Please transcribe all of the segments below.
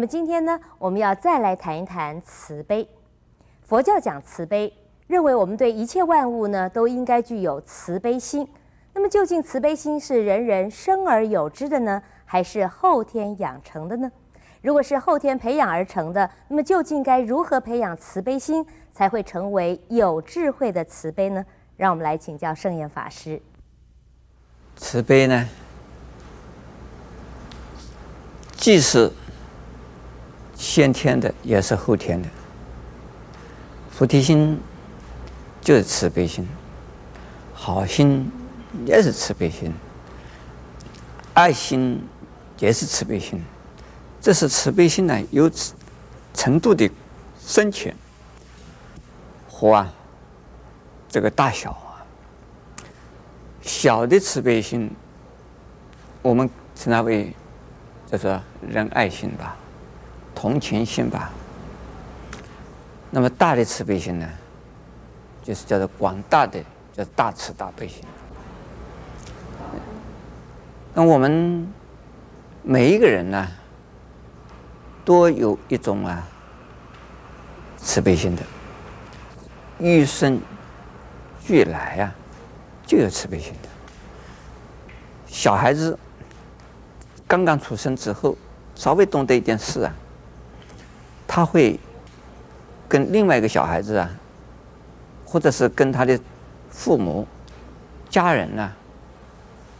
那么今天呢，我们要再来谈一谈慈悲。佛教讲慈悲，认为我们对一切万物呢都应该具有慈悲心。那么究竟慈悲心是人人生而有之的呢，还是后天养成的呢？如果是后天培养而成的，那么究竟该如何培养慈悲心，才会成为有智慧的慈悲呢？让我们来请教圣严法师。慈悲呢，既是先天的，也是后天的。菩提心就是慈悲心，好心也是慈悲心，爱心也是慈悲心。这是慈悲心呢，有程度的深浅和啊，这个大小啊。小的慈悲心，我们称它为叫做仁爱心吧，同情心吧。那么大的慈悲心呢，就是叫做广大的，叫大慈大悲心。那我们每一个人呢，都有一种啊慈悲心的，与生俱来啊，就有慈悲心的。小孩子刚刚出生之后，稍微懂得一点事啊，他会跟另外一个小孩子啊，或者是跟他的父母、家人啊，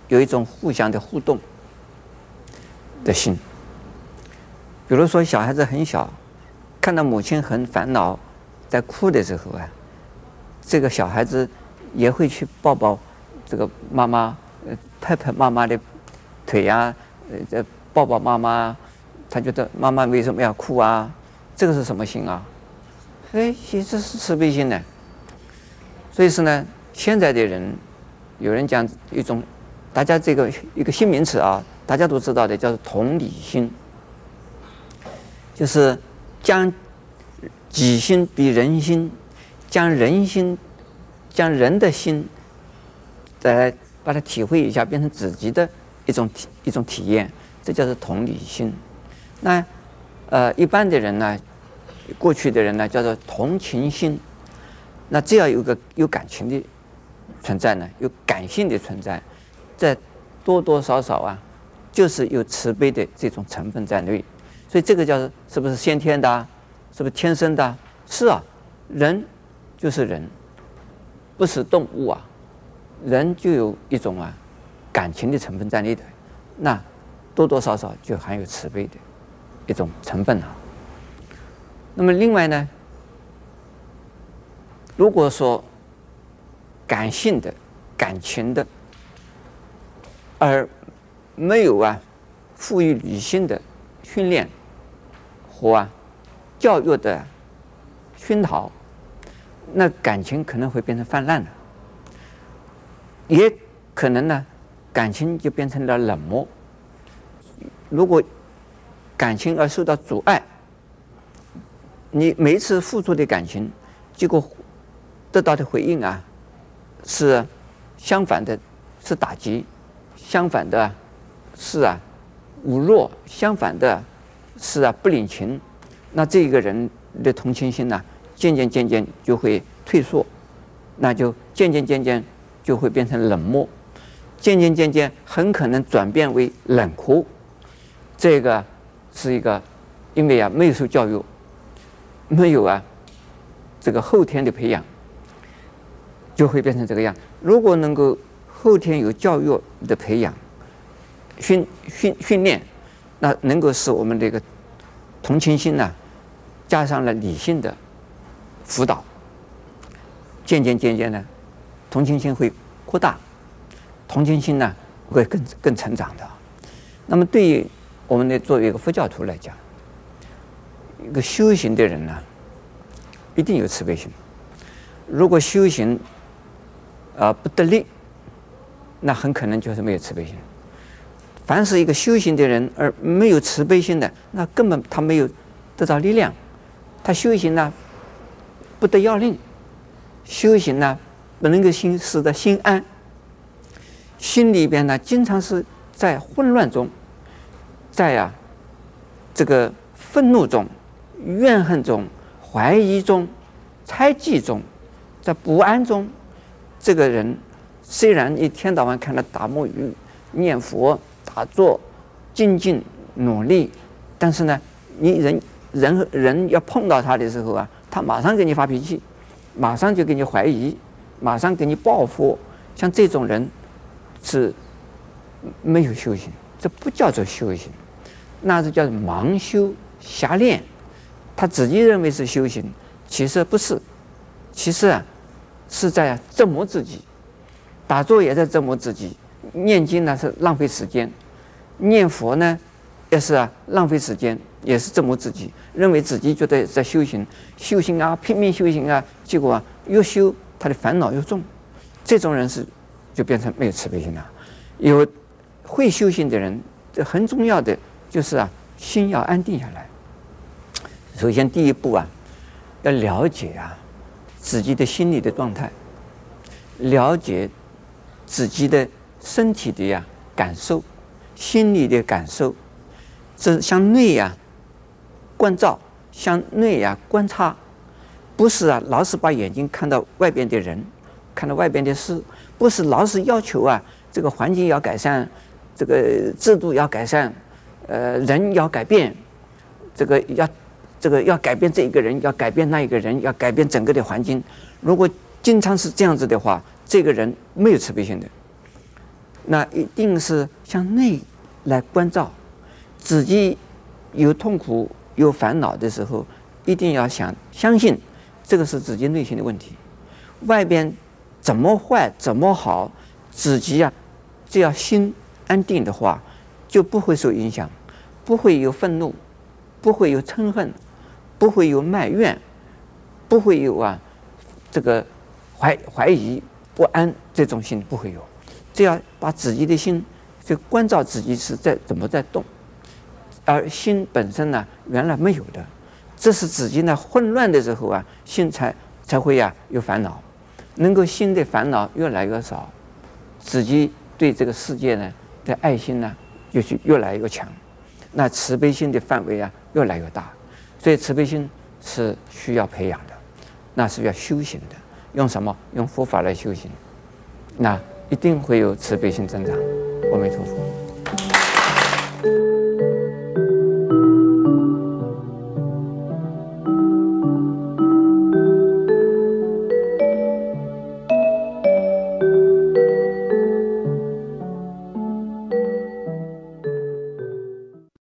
有一种互相的互动的心。比如说，小孩子很小，看到母亲很烦恼，在哭的时候啊，这个小孩子也会去抱抱这个妈妈，呃，拍拍妈妈的腿呀，呃，抱抱妈妈，他觉得妈妈为什么要哭啊？这个是什么心啊？哎，其实是慈悲心呢。所以说呢，现在的人有人讲一种，大家这个一个新名词啊，大家都知道的，叫做同理心。就是将己心比人心，将人心，将人的心，再把它体会一下，变成自己的一种体一种体验，这叫做同理心。那呃，一般的人呢，过去的人呢，叫做同情心。那只要有个有感情的存在呢，有感性的存在，在多多少少啊，就是有慈悲的这种成分在内。所以这个叫是不是先天的？是不是天生的？是啊，人就是人，不是动物啊。人就有一种啊感情的成分在里头，那多多少少就含有慈悲的一种成分啊。那么另外呢，如果说感性的、感情的，而没有啊赋予理性的训练。和啊，教育的熏陶，那感情可能会变成泛滥的，也可能呢，感情就变成了冷漠。如果感情而受到阻碍，你每一次付出的感情，结果得到的回应啊，是相反的，是打击；相反的，是啊侮辱；相反的。是啊，不领情，那这个人的同情心呢，渐渐渐渐就会退缩，那就渐渐渐渐就会变成冷漠，渐渐渐渐很可能转变为冷酷。这个是一个，因为啊没有受教育，没有啊这个后天的培养，就会变成这个样。如果能够后天有教育的培养、训训训练。那能够使我们这个同情心呢，加上了理性的辅导，渐渐渐渐呢，同情心会扩大，同情心呢会更更成长的。那么对于我们的作为一个佛教徒来讲，一个修行的人呢，一定有慈悲心。如果修行啊、呃、不得力，那很可能就是没有慈悲心。凡是一个修行的人而没有慈悲心的，那根本他没有得到力量。他修行呢，不得要领；修行呢，不能够心使得心安。心里边呢，经常是在混乱中，在呀、啊，这个愤怒中、怨恨中、怀疑中、猜忌中，在不安中，这个人虽然一天到晚看到打木鱼、念佛、打坐、精进努力，但是呢，你人人人要碰到他的时候啊，他马上给你发脾气，马上就给你怀疑，马上给你报复。像这种人是没有修行，这不叫做修行，那是叫盲修瞎练。他自己认为是修行，其实不是，其实啊是在折磨自己。打坐也在折磨自己，念经呢是浪费时间，念佛呢也是啊浪费时间，也是折磨自己。认为自己觉得在修行，修行啊拼命修行啊，结果啊越修他的烦恼越重。这种人是就变成没有慈悲心了。有会修行的人，这很重要的就是啊心要安定下来。首先，第一步啊，要了解啊自己的心理的状态，了解自己的身体的呀感受，心理的感受，这向内呀观照，向内呀观察，不是啊老是把眼睛看到外边的人，看到外边的事，不是老是要求啊这个环境要改善，这个制度要改善，呃人要改变，这个要。这个要改变这一个人，要改变那一个人，要改变整个的环境。如果经常是这样子的话，这个人没有慈悲心的。那一定是向内来关照，自己有痛苦、有烦恼的时候，一定要想相信这个是自己内心的问题。外边怎么坏怎么好，自己啊，只要心安定的话，就不会受影响，不会有愤怒，不会有嗔恨。不会有埋怨，不会有啊，这个怀怀疑不安这种心不会有，只要把自己的心就关照自己是在怎么在动，而心本身呢原来没有的，这是自己呢混乱的时候啊，心才才会呀、有烦恼，能够心的烦恼越来越少，自己对这个世界呢的爱心呢就是越来越强，那慈悲心的范围啊越来越大。所以慈悲心是需要培养的，那是要修行的。用什么？用佛法来修行，那一定会有慈悲心增长。阿弥陀佛。